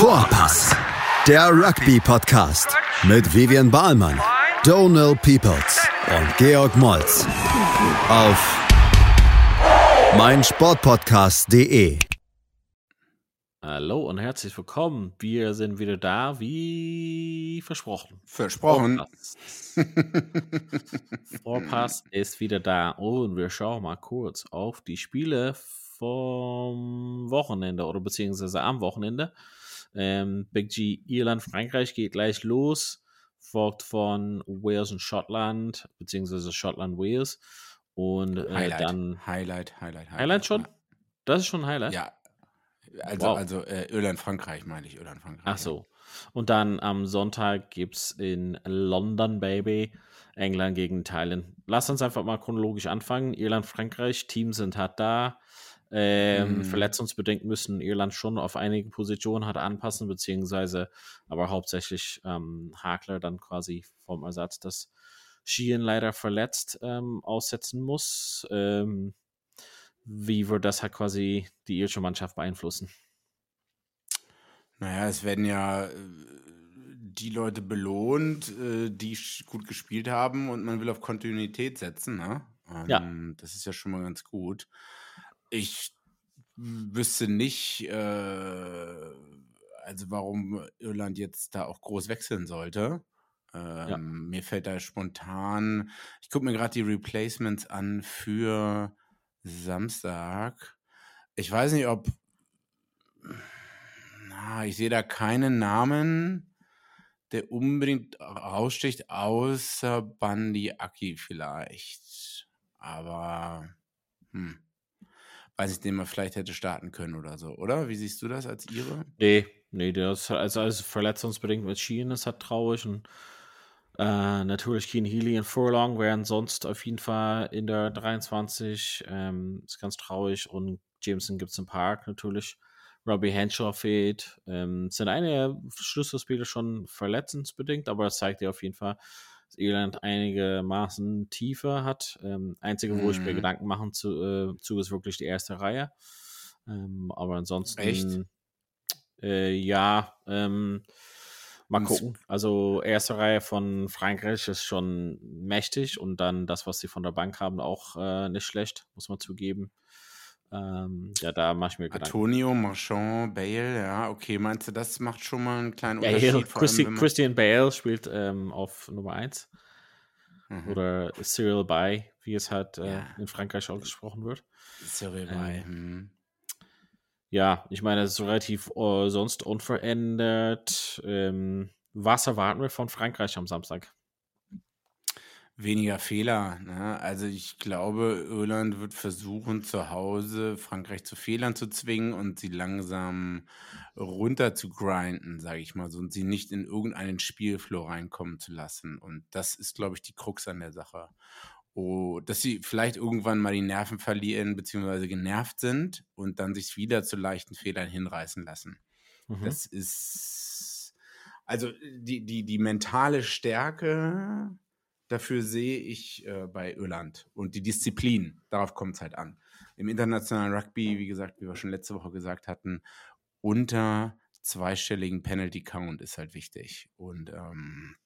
Vorpass, der Rugby-Podcast mit Vivian Bahlmann, Donal Peoples und Georg Moltz auf meinsportpodcast.de. Hallo und herzlich willkommen. Wir sind wieder da, wie versprochen. Versprochen. Vorpass, Vorpass ist wieder da und wir schauen mal kurz auf die Spiele vom Wochenende oder beziehungsweise am Wochenende. Ähm, Big G Irland, Frankreich geht gleich los, folgt von Wales und Schottland, beziehungsweise Schottland, Wales. Und äh, Highlight, dann. Highlight, Highlight, Highlight. Highlight schon? Das ist schon ein Highlight? Ja. Also, Wow. also äh, Irland, Frankreich meine ich, Irland, Frankreich. Ach so. Und dann am Sonntag gibt es in London, Baby, England gegen Thailand. Lass uns einfach mal chronologisch anfangen. Irland, Frankreich, Teams sind halt da. Ähm, Mhm. Verletzungsbedingt müssen Irland schon auf einige Positionen halt anpassen, beziehungsweise aber hauptsächlich ähm, Hakler dann quasi vom Ersatz, dass Sheehan leider verletzt ähm, aussetzen muss. Ähm, wie wird das halt quasi die irische Mannschaft beeinflussen? Naja, es werden ja äh, die Leute belohnt, äh, die gut gespielt haben und man will auf Kontinuität setzen. Ne? Ja. Ähm, Das ist ja schon mal ganz gut. Ich wüsste nicht, äh, also warum Irland jetzt da auch groß wechseln sollte. Ähm, Mir fällt da spontan, ich gucke mir gerade die Replacements an für Samstag. Ich weiß nicht, ob na, ich sehe da keinen Namen, der unbedingt raussticht, außer Bandi Aki vielleicht. Aber hm, weiß ich, den man vielleicht hätte starten können oder so, oder? Wie siehst du das als Ihre? Nee, nee, das ist also, also verletzungsbedingt mit Sheehan ist halt traurig und äh, natürlich Keen Healy und Furlong wären sonst auf jeden Fall in der 23. Ähm, ist ganz traurig und Jameson gibt es im Park natürlich. Robbie Henshaw fehlt. Ähm, sind einige Schlüsselspieler schon verletzungsbedingt, aber es zeigt ja auf jeden Fall, dass Irland einigermaßen Tiefe hat. Ähm, einzige, wo ich mir Mhm. Gedanken machen zu, äh, zu, ist wirklich die erste Reihe. Ähm, aber ansonsten. Echt? Äh, ja, ähm, mal gucken. Also erste Reihe von Frankreich ist schon mächtig und dann das, was sie von der Bank haben, auch äh, nicht schlecht, muss man zugeben. Ähm, ja, da mache ich mir Gedanken. Antonio, Marchand, Bale, ja, okay, meinst du, das macht schon mal einen kleinen Bale, Unterschied? allem, Christi, man- Christian Bale spielt ähm, auf Nummer 1 Mhm. oder Cyril Bay, wie es halt äh, Ja. in Frankreich ausgesprochen wird. Cyril Ähm, Bay, hm. Ja, ich meine, es ist relativ äh, sonst unverändert. Ähm, was erwarten wir von Frankreich am Samstag? Weniger Fehler. Ne? Also ich glaube, Irland wird versuchen, zu Hause Frankreich zu Fehlern zu zwingen und sie langsam runter zu grinden, sage ich mal so, und sie nicht in irgendeinen Spielflow reinkommen zu lassen. Und das ist, glaube ich, die Krux an der Sache. Oh, dass sie vielleicht irgendwann mal die Nerven verlieren, beziehungsweise genervt sind und dann sich wieder zu leichten Fehlern hinreißen lassen. Mhm. Das ist also die, die, die mentale Stärke dafür sehe ich äh, bei Irland und die Disziplin, darauf kommt es halt an. Im internationalen Rugby, wie gesagt, wie wir schon letzte Woche gesagt hatten, unter zweistelligen Penalty Count ist halt wichtig. Und ähm,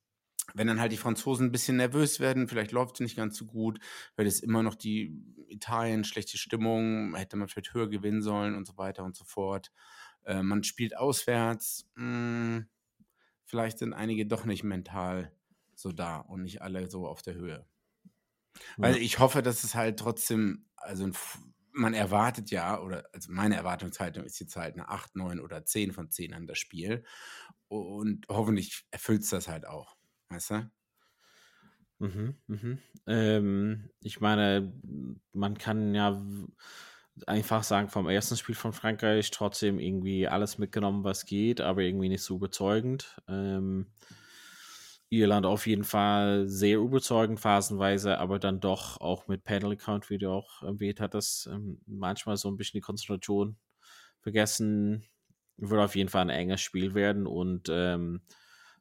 wenn dann halt die Franzosen ein bisschen nervös werden, vielleicht läuft es nicht ganz so gut, weil es immer noch die Italien, schlechte Stimmung, hätte man vielleicht höher gewinnen sollen und so weiter und so fort. Äh, man spielt auswärts, mh, vielleicht sind einige doch nicht mental so da und nicht alle so auf der Höhe. Weil Ja. ich hoffe, dass es halt trotzdem, also man erwartet ja, oder also meine Erwartungshaltung ist jetzt halt eine 8, 9 oder 10 von 10 an das Spiel. Und hoffentlich erfüllt es das halt auch. Weißt du? Mhm, mhm. Ähm, ich meine, man kann ja einfach sagen, vom ersten Spiel von Frankreich trotzdem irgendwie alles mitgenommen, was geht, aber irgendwie nicht so überzeugend. Ähm, Irland auf jeden Fall sehr überzeugend phasenweise, aber dann doch auch mit Penalty Count, wie du auch erwähnt hattest, ähm, manchmal so ein bisschen die Konzentration vergessen. Wird auf jeden Fall ein enges Spiel werden und ähm,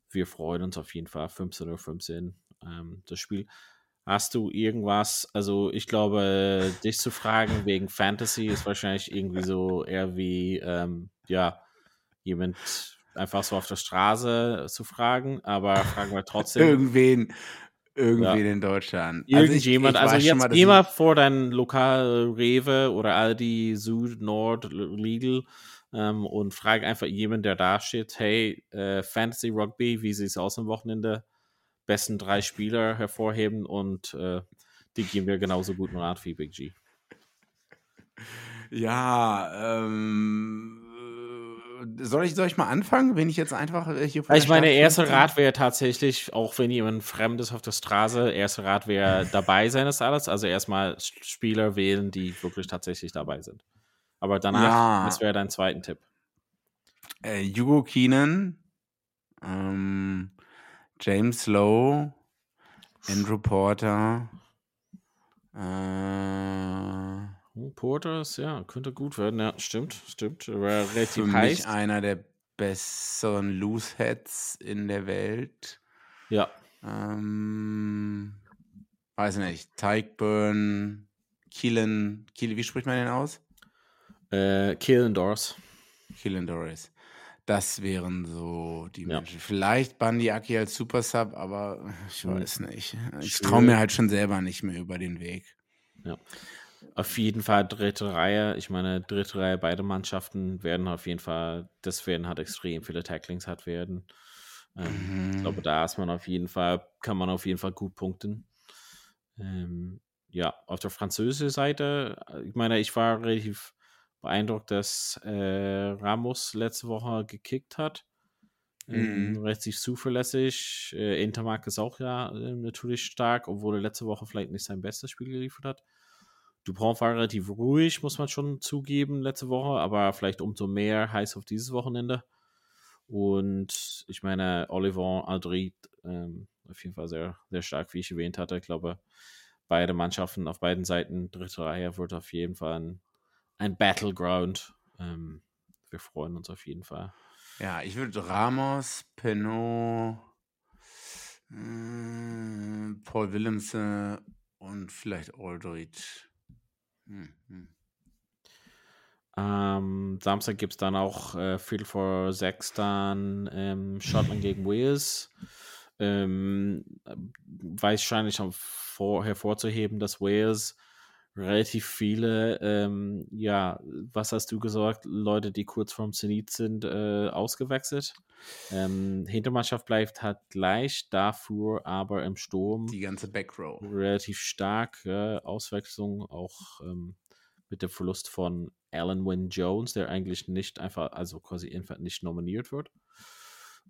wir freuen uns auf jeden Fall 15 Uhr 15 ähm, das Spiel. Hast du irgendwas, also ich glaube, dich zu fragen wegen Fantasy ist wahrscheinlich irgendwie so eher wie, ähm, ja, jemand einfach so auf der Straße zu fragen, aber fragen wir trotzdem. Irgendwen, irgendwen in Deutschland. Irgendjemand, also, weiß schon jetzt mal, dass geh ich- mal vor dein Lokal Rewe oder Aldi, Süd, Nord, Lidl ähm, und frag einfach jemanden, der da steht, hey, äh, Fantasy Rugby, wie sieht es aus am Wochenende? Besten drei Spieler hervorheben und äh, die geben wir genauso guten Rat wie Big G. Ja, ähm, äh, soll ich, soll ich mal anfangen, wenn ich jetzt einfach äh, hier vor Ich der meine, erster 15 Rat wäre tatsächlich, auch wenn jemand Fremdes auf der Straße, erster Rat wäre dabei sein ist alles. Also erstmal Spieler wählen, die wirklich tatsächlich dabei sind. Aber danach, Ja. das wäre dein zweiten Tipp. Äh, Hugo Keenan, ähm, James Lowe, Andrew Porter, äh, Oh, Porters, ja, könnte gut werden. Ja, stimmt, stimmt. Für relativ mich heiß. einer der besseren Looseheads in der Welt. Ja, Ähm, weiß nicht, Tykeburn, Keelan, Keelan, wie spricht man den aus? äh, Killen Doors. Keelan Doris. Das wären so die Ja. Menschen. Vielleicht Bundy Aki als Super Sub, aber ich Hm. weiß nicht. Ich traue mir halt schon selber nicht mehr über den Weg. Auf jeden Fall dritte Reihe. Ich meine, dritte Reihe, beide Mannschaften werden auf jeden Fall, das werden halt extrem viele Tacklings hat werden. Ähm, Ich Mhm. glaube, da ist man auf jeden Fall, kann man auf jeden Fall gut punkten. Ähm, ja, auf der französischen Seite, äh, ich meine, ich war relativ beeindruckt, dass äh, Ramos letzte Woche gekickt hat. Ähm, Mhm. Relativ zuverlässig. Äh, Intermark ist auch ja äh, natürlich stark, obwohl er letzte Woche vielleicht nicht sein bestes Spiel geliefert hat. Dupont war relativ ruhig, muss man schon zugeben, letzte Woche, aber vielleicht umso mehr heiß auf dieses Wochenende. Und ich meine, Oliver Aldrit, ähm, auf jeden Fall sehr, sehr stark, wie ich erwähnt hatte. Ich glaube, beide Mannschaften auf beiden Seiten, dritte Reihe, wird auf jeden Fall ein, ein Battleground. Ähm, wir freuen uns auf jeden Fall. Ja, ich würde Ramos, Penot, äh, Paul Willemse und vielleicht Aldridge. Hm, hm. Am Samstag gibt es dann auch äh, Viertel vor sechs dann ähm, Schottland gegen Wales. Ähm, wahrscheinlich hervorzuheben, dass Wales relativ viele, ähm, ja, was hast du gesagt, Leute, die kurz vorm Zenit sind, äh, ausgewechselt. Ähm, Hintermannschaft bleibt halt gleich, dafür aber im Sturm Die ganze Backrow. relativ stark. Ja, Auswechslung auch ähm, mit dem Verlust von Alan Wynne Jones, der eigentlich nicht einfach, also quasi einfach nicht nominiert wird.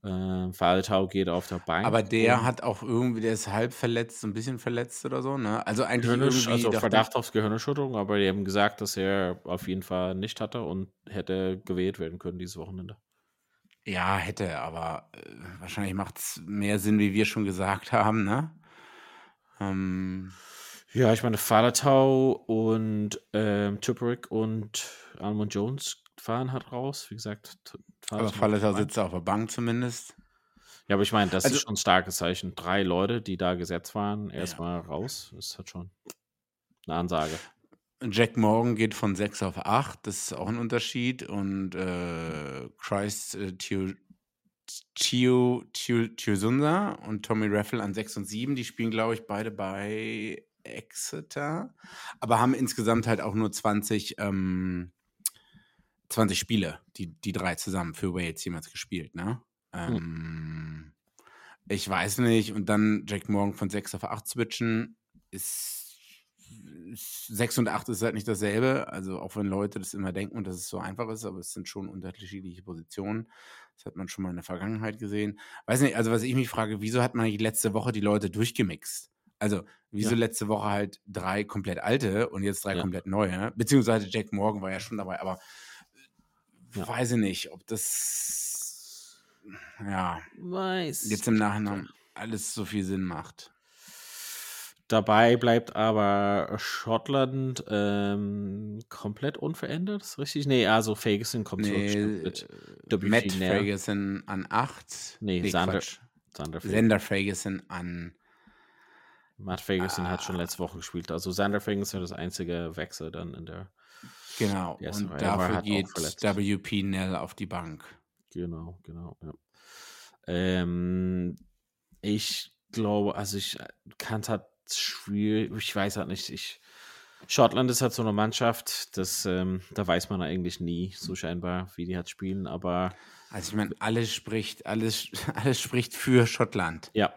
Ähm, Faletau geht auf der Bank. Aber der und hat auch irgendwie, der ist halb verletzt, so ein bisschen verletzt oder so, ne? Also eigentlich Gehirnisch, irgendwie also Verdacht auf Gehirnerschütterung, aber die haben gesagt, dass er auf jeden Fall nicht hatte und hätte gewählt werden können dieses Wochenende. ja, hätte, aber äh, wahrscheinlich macht es mehr Sinn, wie wir schon gesagt haben, ne? Ähm, Ja, ich meine, Faletau und ähm, Tupperick und Almond Jones fahren halt raus. Wie gesagt, aber Falleter sitzt auf der Bank zumindest. Ja, aber ich meine, das Also- ist schon ein starkes Zeichen. Drei Leute, die da gesetzt waren, erstmal raus. Das hat schon eine Ansage. Jack Morgan geht von 6 auf 8, das ist auch ein Unterschied. Und äh, Christ äh, Tio, Tio, Tio, und Tommy Raffle an 6 und 7, die spielen, glaube ich, beide bei Exeter, aber haben insgesamt halt auch nur 20, ähm, 20 Spiele, die, die drei zusammen für Wales jemals gespielt, ne? Ähm, Ich weiß nicht. Und dann Jack Morgan von 6 auf 8 switchen ist, ist 6 und 8 ist halt nicht dasselbe. Also auch wenn Leute das immer denken, dass es so einfach ist, aber es sind schon unterschiedliche Positionen. Das hat man schon mal in der Vergangenheit gesehen. Weiß nicht, also was ich mich frage, wieso hat man letzte Woche die Leute durchgemixt? Also, wieso Ja. letzte Woche halt drei komplett alte und jetzt drei Ja. komplett neue? Beziehungsweise Jack Morgan war ja schon dabei, aber Ja. weiß ich nicht, ob das ja Weiß. jetzt im Nachhinein alles so viel Sinn macht. Dabei bleibt aber Schottland ähm, komplett unverändert, ist richtig? Nee, also Ferguson kommt zurück. Nee, mit äh, Matt Nell. Ferguson an 8. Nee, Sander- Quatsch. Sander Ferguson. Sender Ferguson an. Matt Ferguson hat Ah. schon letzte Woche gespielt. Also Sander Ferguson das einzige Wechsel dann in der. Genau. Und Reihe dafür halt geht. WP Nell auf die Bank. Genau, genau, ja. Ähm, ich glaube, also ich kann es halt schwierig, ich weiß halt nicht, ich Schottland ist halt so eine Mannschaft, das, ähm, da weiß man eigentlich nie, so scheinbar, wie die halt spielen, aber. Also ich meine, alles spricht, alles, alles spricht für Schottland. Ja.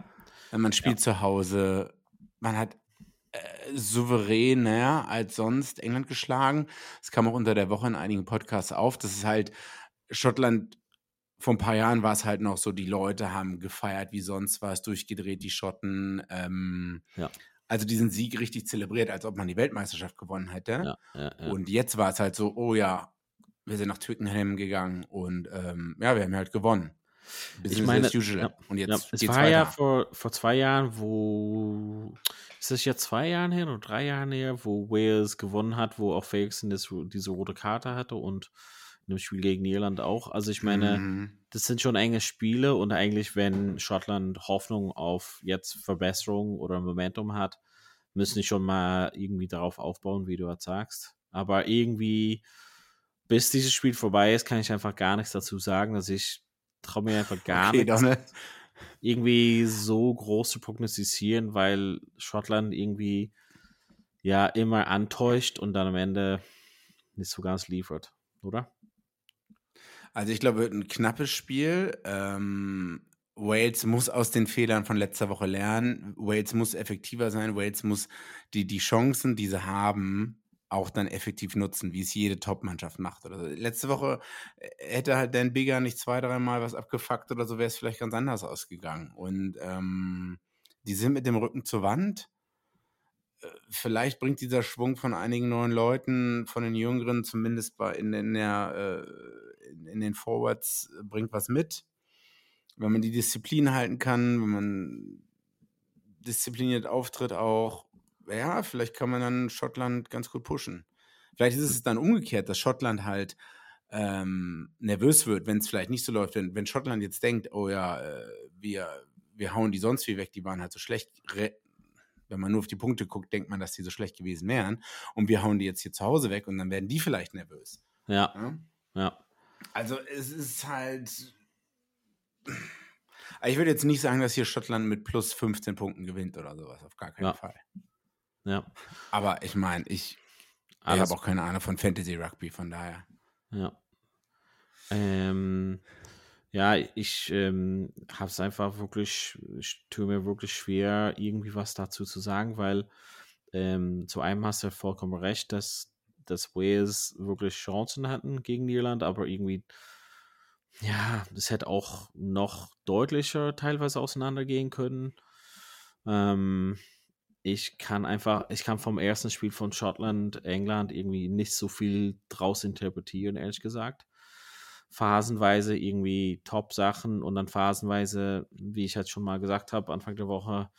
Man spielt ja. zu Hause, man hat äh, souveräner als sonst England geschlagen. Das kam auch unter der Woche in einigen Podcasts auf. Das ist halt Schottland vor ein paar Jahren war es halt noch so, die Leute haben gefeiert wie sonst was, durchgedreht, die Schotten. Ähm, ja. Also diesen Sieg richtig zelebriert, als ob man die Weltmeisterschaft gewonnen hätte. Ja, ja, und jetzt war es halt so, oh ja, wir sind nach Twickenham gegangen und ähm, ja, wir haben halt gewonnen. Business ich meine, usual. und jetzt es war weiter. ja vor, vor zwei Jahren, wo ist das jetzt zwei Jahren her oder drei Jahren her, wo Wales gewonnen hat, wo auch Ferguson diese rote Karte hatte und in dem Spiel gegen Irland auch. Also ich meine, mhm. das sind schon enge Spiele und eigentlich, wenn Schottland Hoffnung auf jetzt Verbesserung oder Momentum hat, müssen die schon mal irgendwie darauf aufbauen, wie du jetzt sagst. Aber irgendwie, bis dieses Spiel vorbei ist, kann ich einfach gar nichts dazu sagen. dass ich traue mir einfach gar okay, nichts. Donne. Irgendwie so groß zu prognostizieren, weil Schottland irgendwie ja immer antäuscht und dann am Ende nicht so ganz liefert, oder? Also ich glaube, wird ein knappes Spiel. Ähm, Wales muss aus den Fehlern von letzter Woche lernen. Wales muss effektiver sein. Wales muss die, die Chancen, die sie haben, auch dann effektiv nutzen, wie es jede Top-Mannschaft macht. Oder so. Letzte Woche äh, hätte halt Dan Bigger nicht zwei, dreimal was abgefuckt oder so, wäre es vielleicht ganz anders ausgegangen. Und ähm, die sind mit dem Rücken zur Wand. Äh, vielleicht bringt dieser Schwung von einigen neuen Leuten, von den Jüngeren, zumindest bei in, in der äh, in den Forwards äh, bringt was mit. Wenn man die Disziplin halten kann, wenn man diszipliniert auftritt auch, ja, vielleicht kann man dann Schottland ganz gut pushen. Vielleicht ist es dann umgekehrt, dass Schottland halt ähm, nervös wird, wenn es vielleicht nicht so läuft. Wenn, wenn Schottland jetzt denkt, oh ja, äh, wir, wir hauen die sonst wie weg, die waren halt so schlecht. Wenn man nur auf die Punkte guckt, denkt man, dass die so schlecht gewesen wären. Und wir hauen die jetzt hier zu Hause weg und dann werden die vielleicht nervös. Ja. Ja. ja. Also es ist halt. Ich würde jetzt nicht sagen, dass hier Schottland mit plus 15 Punkten gewinnt oder sowas. Auf gar keinen ja. Fall. Ja. Aber ich meine, ich, ich habe auch keine Ahnung von Fantasy Rugby, von daher. Ja. Ähm, ja, ich ähm, habe es einfach wirklich, ich tue mir wirklich schwer, irgendwie was dazu zu sagen, weil ähm, zu einem hast du vollkommen recht, dass dass Wales wirklich Chancen hatten gegen Irland, aber irgendwie, ja, das hätte auch noch deutlicher teilweise auseinandergehen können. Ähm, ich kann einfach, ich kann vom ersten Spiel von Schottland, England irgendwie nicht so viel draus interpretieren, ehrlich gesagt. Phasenweise irgendwie Top-Sachen und dann phasenweise, wie ich halt schon mal gesagt habe, Anfang der Woche,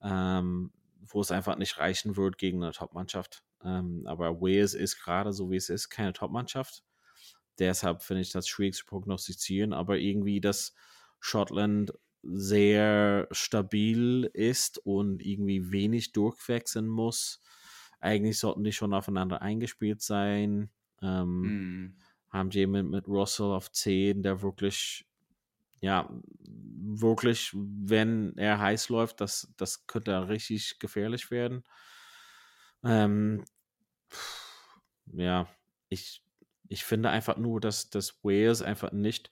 ähm, wo es einfach nicht reichen wird gegen eine Top-Mannschaft. Ähm, aber Wales ist gerade so wie es ist keine Top-Mannschaft. Deshalb finde ich das schwierig zu prognostizieren, aber irgendwie, dass Schottland sehr stabil ist und irgendwie wenig durchwechseln muss. Eigentlich sollten die schon aufeinander eingespielt sein. Ähm, mm. Haben jemanden mit Russell auf 10, der wirklich, ja, wirklich, wenn er heiß läuft, das, das könnte richtig gefährlich werden. Ähm, ja, ich, ich finde einfach nur, dass das Wales einfach nicht,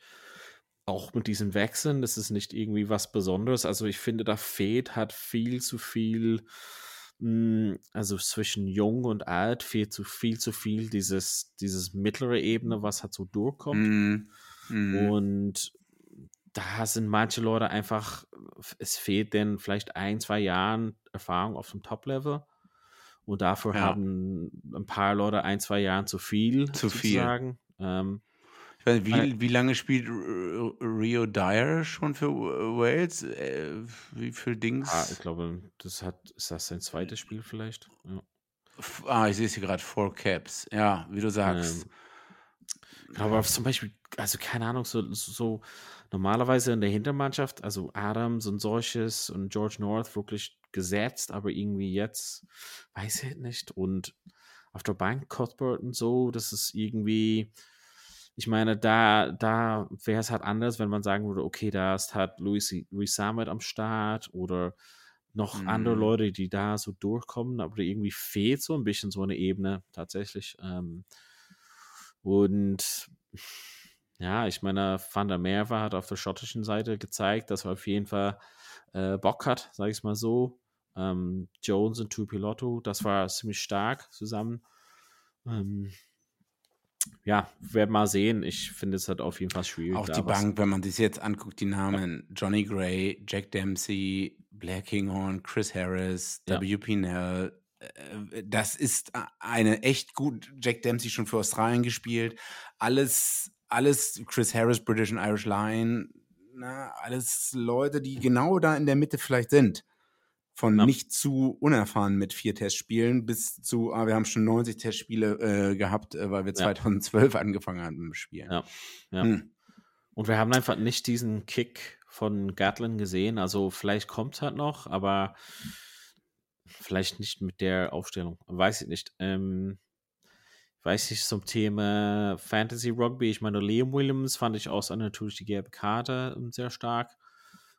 auch mit diesen Wechseln, das ist nicht irgendwie was Besonderes. Also ich finde, da fehlt hat viel zu viel, hm, also zwischen jung und alt fehlt zu viel zu viel dieses, dieses mittlere Ebene, was halt so durchkommt. Mm, mm. Und da sind manche Leute einfach, es fehlt denn vielleicht ein, zwei Jahren Erfahrung auf dem Top-Level. Und dafür ja. haben ein paar Leute ein, zwei Jahre zu viel. Zu sozusagen. viel. Ähm, weiß, wie, wie lange spielt Rio Dyer schon für Wales? Äh, wie viel Dings? Ah, ich glaube, das hat, ist das sein zweites Spiel vielleicht? Ja. Ah, ich sehe es hier gerade, Four Caps. Ja, wie du sagst. Ähm, aber zum Beispiel, also keine Ahnung, so, so normalerweise in der Hintermannschaft, also Adams und solches und George North wirklich gesetzt, aber irgendwie jetzt, weiß ich nicht. Und auf der Bank Cuthbert und so, das ist irgendwie, ich meine, da, da wäre es halt anders, wenn man sagen würde, okay, da ist halt Louis, Louis Samet am Start oder noch mhm. andere Leute, die da so durchkommen, aber irgendwie fehlt so ein bisschen so eine Ebene tatsächlich. Ähm, und ja, ich meine, Van der Merwe hat auf der schottischen Seite gezeigt, dass er auf jeden Fall äh, Bock hat, sage ich es mal so. Ähm, Jones und Tupilotto, das war ziemlich stark zusammen. Ähm, ja, werden mal sehen. Ich finde es halt auf jeden Fall schwierig. Auch die Bank, wenn man sich jetzt anguckt, die Namen Johnny Gray, Jack Dempsey, Blair Kinghorn, Chris Harris, ja. W. Nell, äh, das ist eine echt gut, Jack Dempsey schon für Australien gespielt. Alles, alles Chris Harris, British and Irish Line, na, alles Leute, die genau da in der Mitte vielleicht sind. Von ja. nicht zu unerfahren mit vier Testspielen bis zu, ah, wir haben schon 90 Testspiele äh, gehabt, äh, weil wir ja. 2012 angefangen haben mit Spielen. Ja. ja. Hm. Und wir haben einfach nicht diesen Kick von Gatlin gesehen. Also vielleicht kommt es halt noch, aber vielleicht nicht mit der Aufstellung. Weiß ich nicht. Ähm, weiß ich zum Thema Fantasy Rugby. Ich meine, Liam Williams fand ich auch natürlich die gelbe Karte ähm, sehr stark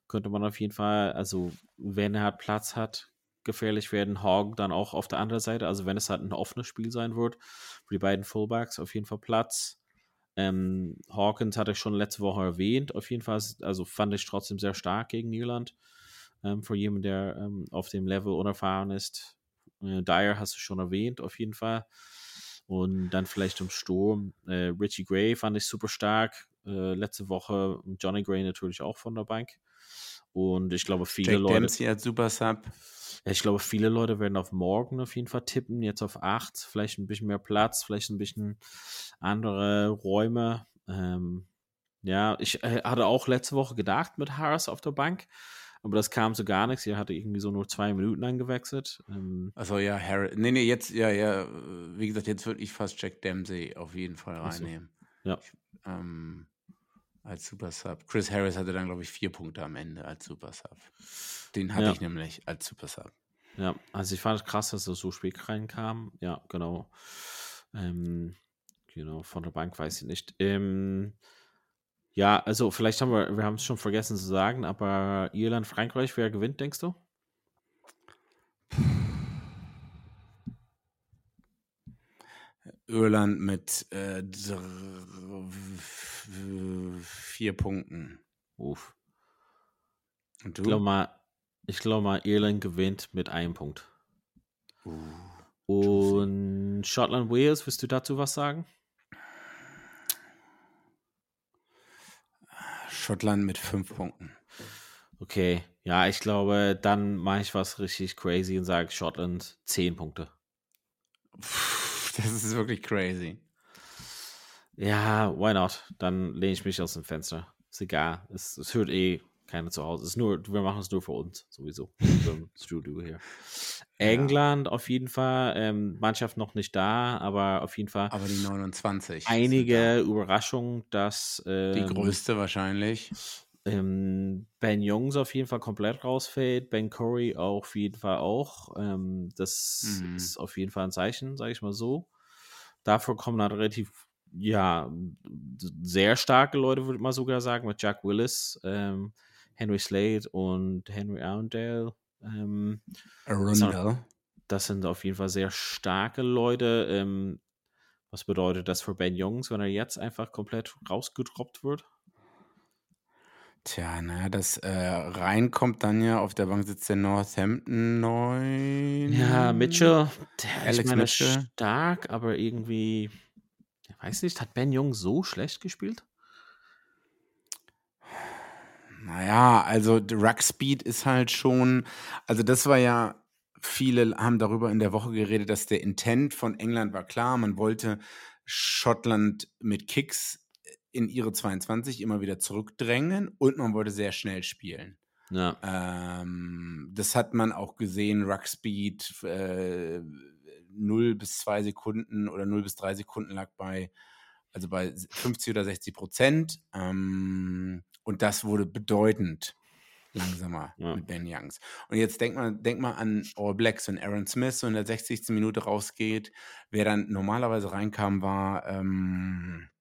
könnte man auf jeden Fall, also wenn er halt Platz hat, gefährlich werden. Hogg dann auch auf der anderen Seite, also wenn es halt ein offenes Spiel sein wird, für die beiden Fullbacks auf jeden Fall Platz. Ähm, Hawkins hatte ich schon letzte Woche erwähnt, auf jeden Fall, also fand ich trotzdem sehr stark gegen Irland. Ähm, für jemanden, der ähm, auf dem Level unerfahren ist. Äh, Dyer hast du schon erwähnt, auf jeden Fall. Und dann vielleicht im Sturm. Äh, Richie Gray fand ich super stark. Äh, letzte Woche Johnny Gray natürlich auch von der Bank. Und ich glaube, viele Jack Leute. Dempsey als Super Sub. Ja, ich glaube, viele Leute werden auf morgen auf jeden Fall tippen, jetzt auf 8, vielleicht ein bisschen mehr Platz, vielleicht ein bisschen andere Räume. Ähm, ja, ich äh, hatte auch letzte Woche gedacht mit Harris auf der Bank, aber das kam so gar nichts. Er hatte irgendwie so nur zwei Minuten angewechselt. Ähm, also ja, Harris. Nee, nee, jetzt, ja, ja, wie gesagt, jetzt würde ich fast Jack Dempsey auf jeden Fall reinnehmen. So. Ja. Ich, ähm, als Super Sub. Chris Harris hatte dann, glaube ich, vier Punkte am Ende als Super Sub. Den hatte ja. ich nämlich als Super Sub. Ja, also ich fand es krass, dass er so spät reinkam. Ja, genau. Ähm, genau, von der Bank weiß ich nicht. Ähm, ja, also vielleicht haben wir, wir haben es schon vergessen zu sagen, aber Irland, Frankreich, wer gewinnt, denkst du? Irland mit äh, vier Punkten. Uff. Und du? Ich glaube mal, ich glaube mal, Irland gewinnt mit einem Punkt. Uh, Und Schottland, Wales, willst du dazu was sagen? Schottland mit fünf Punkten. Okay, ja, ich glaube, dann mache ich was richtig crazy und sage Schottland zehn Punkte. Das ist wirklich crazy. Ja, why not? Dann lehne ich mich aus dem Fenster. Ist egal. Es, es hört eh keiner zu Hause. Es ist nur, wir machen es nur für uns, sowieso. Im Studio hier. England ja. auf jeden Fall. Ähm, Mannschaft noch nicht da, aber auf jeden Fall. Aber die 29. Einige Überraschungen, dass. Ähm, die größte wahrscheinlich. Ähm, ben Jungs auf jeden Fall komplett rausfällt. Ben Curry auf jeden Fall auch. Ähm, das mhm. ist auf jeden Fall ein Zeichen, sage ich mal so. Dafür kommen dann relativ ja, sehr starke Leute, würde ich mal sogar sagen, mit Jack Willis, ähm, Henry Slade und Henry Arundel. Ähm, Arundel. Das sind auf jeden Fall sehr starke Leute. Ähm, was bedeutet das für Ben Jungs, wenn er jetzt einfach komplett rausgedroppt wird? Tja, naja, das äh, reinkommt dann ja, auf der Bank sitzt der Northampton 9. Ja, Mitchell, der Alex ist meine, Mitchell. stark, aber irgendwie weiß nicht, hat Ben Jung so schlecht gespielt? Naja, also Ruck Speed ist halt schon, also das war ja, viele haben darüber in der Woche geredet, dass der Intent von England war klar, man wollte Schottland mit Kicks in ihre 22 immer wieder zurückdrängen und man wollte sehr schnell spielen. Ja. Ähm, das hat man auch gesehen, Ruck Speed, äh, 0 bis 2 Sekunden oder 0 bis 3 Sekunden lag bei, also bei 50 oder 60 Prozent. Ähm, und das wurde bedeutend langsamer ja. mit Ben Youngs. Und jetzt denk mal, denk mal an All Blacks, wenn Aaron Smith so in der 60. Minute rausgeht. Wer dann normalerweise reinkam, war, ähm, äh,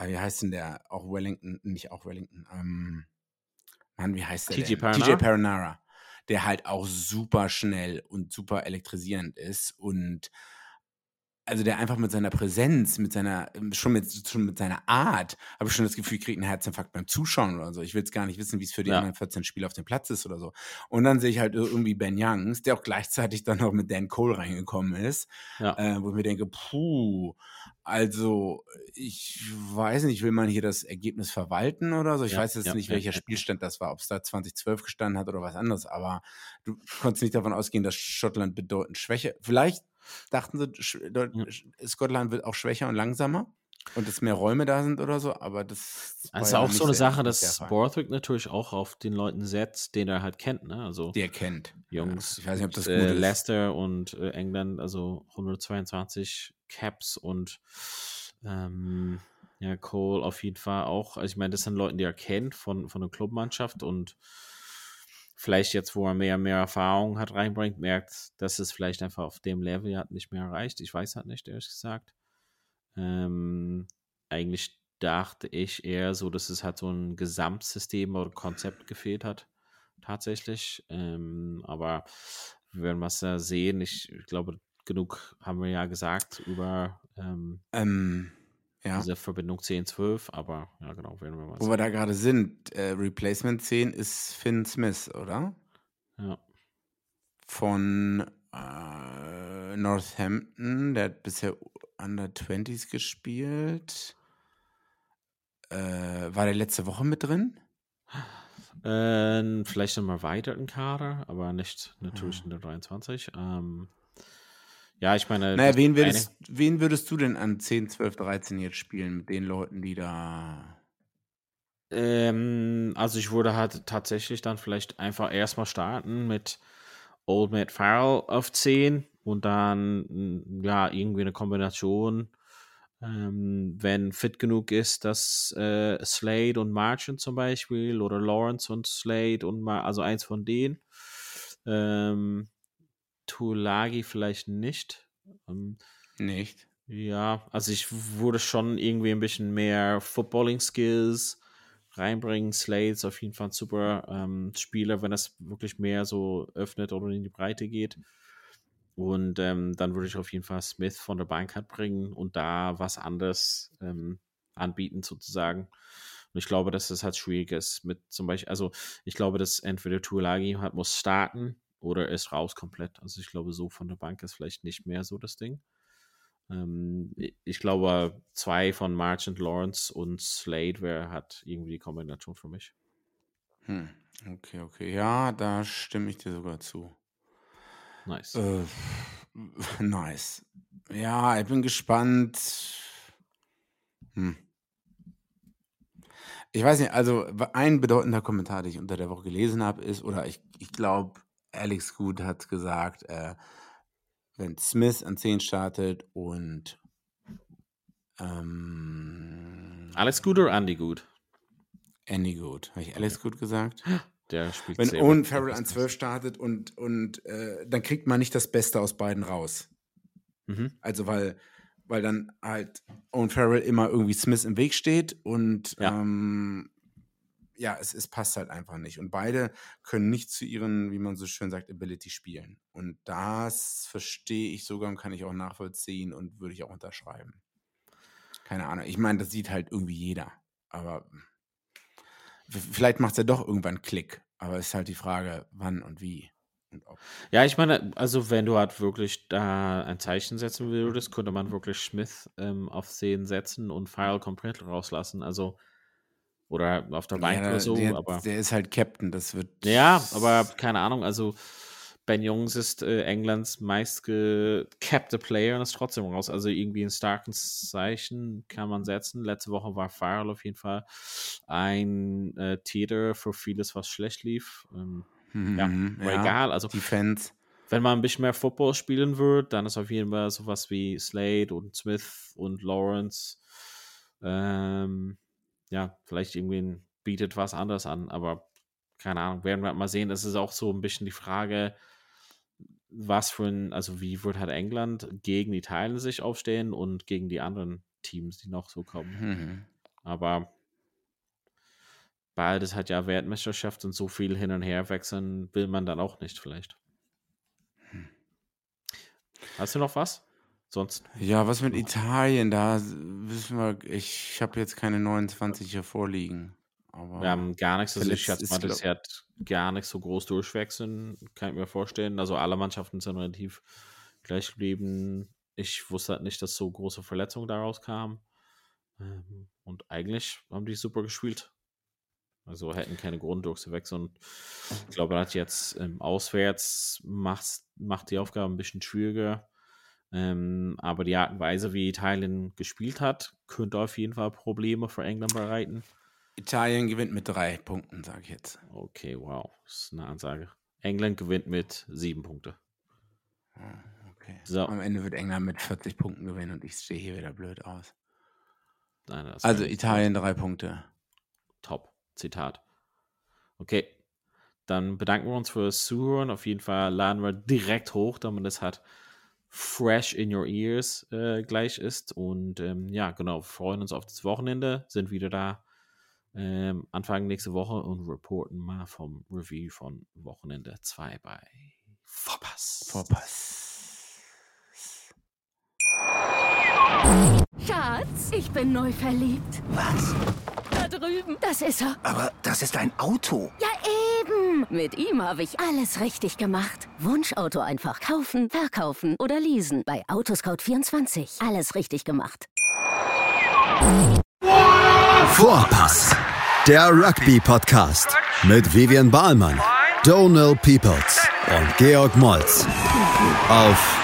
wie heißt denn der? Auch Wellington, nicht auch Wellington, ähm, Mann, wie heißt der? TJ denn? Perenara? TJ Perenara. Der halt auch super schnell und super elektrisierend ist und also der einfach mit seiner Präsenz, mit seiner, schon mit, schon mit seiner Art, habe ich schon das Gefühl, kriegt einen Herzinfarkt beim Zuschauen oder so. Ich will jetzt gar nicht wissen, wie es für die Ja. anderen 14 Spieler auf dem Platz ist oder so. Und dann sehe ich halt irgendwie Ben Youngs, der auch gleichzeitig dann noch mit Dan Cole reingekommen ist, Ja. äh, wo ich mir denke, puh, also ich weiß nicht, will man hier das Ergebnis verwalten oder so? Ich Ja, weiß jetzt nicht, welcher. Spielstand das war, ob es da 2012 gestanden hat oder was anderes, aber du konntest nicht davon ausgehen, dass Schottland bedeutend schwächer, vielleicht dachten sie, Sch- Ja. Scotland wird auch schwächer und langsamer und dass mehr Räume da sind oder so, aber das Also ja auch so eine Sache, dass. Borthwick natürlich auch auf den Leuten setzt, den er halt kennt, ne? Also der kennt. Jungs, Ja, ich weiß nicht, ob das gut äh, ist. Leicester und äh, England, also 122 Caps und ähm, ja, Cole auf jeden Fall auch. Also ich meine, das sind Leute, die er kennt von, von der Clubmannschaft und vielleicht jetzt, wo er mehr und mehr Erfahrung hat, reinbringt, merkt, dass es vielleicht einfach auf dem Level hat nicht mehr erreicht. Ich weiß halt nicht, ehrlich gesagt. Ähm, eigentlich dachte ich eher so, dass es halt so ein Gesamtsystem oder Konzept gefehlt hat, tatsächlich. Ähm, aber wir werden was da sehen. Ich glaube, genug haben wir ja gesagt über ähm, Ähm, ja. diese Verbindung 10-12, aber ja, genau, werden wir mal Wo sehen. wir da gerade sind, äh, Replacement 10 ist Finn Smith, oder? Ja. Von äh, Northampton, der hat bisher Under 20s gespielt. Äh, war der letzte Woche mit drin? Äh, vielleicht im erweiterten Kader, aber nicht natürlich in der 23. Ähm, ja, ich meine, Naja, wen eine- würdest, wen würdest du denn an 10, 12, 13 jetzt spielen mit den Leuten, die da. Ähm, also ich würde halt tatsächlich dann vielleicht einfach erstmal starten mit Old Matt Farrell auf 10 und dann mm, ja irgendwie eine Kombination, ähm, wenn fit genug ist, dass äh, Slade und Marchand zum Beispiel oder Lawrence und Slade und mal also eins von denen. Ähm, Tulagi vielleicht nicht. Ähm, Nicht. ja, also ich würde schon irgendwie ein bisschen mehr Footballing-Skills reinbringen. Slade ist auf jeden Fall ein super ähm, Spieler, wenn es wirklich mehr so öffnet oder in die Breite geht. Und ähm, dann würde ich auf jeden Fall Smith von der Bank halt bringen und da was anderes ähm, anbieten sozusagen. Und ich glaube, dass das halt schwierig ist mit zum Beispiel, also ich glaube, dass entweder Tuolagi halt muss starten oder ist raus komplett. Also ich glaube, so von der Bank ist vielleicht nicht mehr so das Ding. Ähm, ich glaube, zwei von Marchant Lawrence und Slade wäre halt irgendwie die Kombination für mich. Hm. Okay, okay. Ja, da stimme ich dir sogar zu. Nice. Äh, nice. Ja, ich bin gespannt. Hm. Ich weiß nicht, also ein bedeutender Kommentar, den ich unter der Woche gelesen habe, ist, oder ich, ich glaube, Alex Good hat gesagt, äh, wenn Smith an 10 startet und ähm, Alex gut oder Andy gut? Andy Good. Habe ich Alex Good gesagt? Der spielt Wenn Owen. Farrell an 12 startet und, und äh, dann kriegt man nicht das Beste aus beiden raus. Mhm. Also weil, weil dann halt Owen Farrell immer irgendwie Smith im Weg steht und ja, ähm, ja es, es passt halt einfach nicht. Und beide können nicht zu ihren, wie man so schön sagt, Ability spielen. Und das verstehe ich sogar und kann ich auch nachvollziehen und würde ich auch unterschreiben. Keine Ahnung. Ich meine, das sieht halt irgendwie jeder. Aber vielleicht macht es ja doch irgendwann Klick. Aber es ist halt die Frage, wann und wie. Ja, ich meine, also wenn du halt wirklich da ein Zeichen setzen würdest, könnte man wirklich Smith ähm, auf 10 setzen und Farrell komplett rauslassen. Also, oder auf der Bank Ja, oder so, der, aber. der ist halt Captain. Das wird. Ja, aber keine Ahnung, also Ben Jungs ist äh, Englands meistgecappte Player und ist trotzdem raus. Also irgendwie ein starkes Zeichen kann man setzen. Letzte Woche war Farrell auf jeden Fall ein äh, Täter für vieles, was schlecht lief. Ähm, ja, Mhm, aber egal. Also Defense. wenn man ein bisschen mehr Football spielen wird, dann ist auf jeden Fall sowas wie Slade und Smith und Lawrence. Ähm, ja, vielleicht irgendwie bietet was anderes an, aber keine Ahnung, werden wir mal sehen. Das ist auch so ein bisschen die Frage, was für ein, also wie wird halt England gegen die Teilen sich aufstehen und gegen die anderen Teams, die noch so kommen. Mhm. Aber beides hat ja Weltmeisterschaft und so viel hin und her wechseln will man dann auch nicht vielleicht. Hm. Hast du noch was? Sonst? Ja, was mit Italien? Da wissen wir, ich habe jetzt keine 29 hier vorliegen. Aber wir haben gar nichts, also ich schätze mal, das hat gar nichts so groß durchwechseln, kann ich mir vorstellen. Also alle Mannschaften sind relativ gleich geblieben. Ich wusste halt nicht, dass so große Verletzungen daraus kamen. Ähm, und eigentlich haben die super gespielt. Also hätten keine Grund durchzuwechseln. Und ich glaube, hat jetzt ähm, auswärts macht die Aufgabe ein bisschen schwieriger. Ähm, aber die Art und Weise, wie Italien gespielt hat, könnte auf jeden Fall Probleme für England bereiten. Italien gewinnt mit drei Punkten, sage ich jetzt. Okay, wow. Das ist eine Ansage. England gewinnt mit sieben Punkten. Ah, okay. So. Am Ende wird England mit 40 Punkten gewinnen und ich stehe hier wieder blöd aus. Nein, also Italien drei Punkte. Top. Zitat. Okay, dann bedanken wir uns fürs Zuhören. Auf jeden Fall laden wir direkt hoch, damit es hat fresh in your ears äh, gleich ist. Und ähm, ja, genau, freuen uns auf das Wochenende, sind wieder da ähm, Anfang nächste Woche und reporten mal vom Review von Wochenende 2 bei Vorpass. Vorpass. Schatz, ich bin neu verliebt. Was? Da drüben. Das ist er. Aber das ist ein Auto. Ja, eben. Mit ihm habe ich alles richtig gemacht. Wunschauto einfach kaufen, verkaufen oder leasen. Bei Autoscout24. Alles richtig gemacht. Vorpass. Der Rugby-Podcast. Mit Vivian Bahlmann, Donal Peoples und Georg Moltz. Auf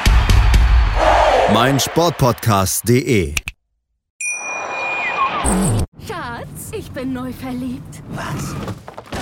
meinsportpodcast.de Schatz, ich bin neu verliebt. Was?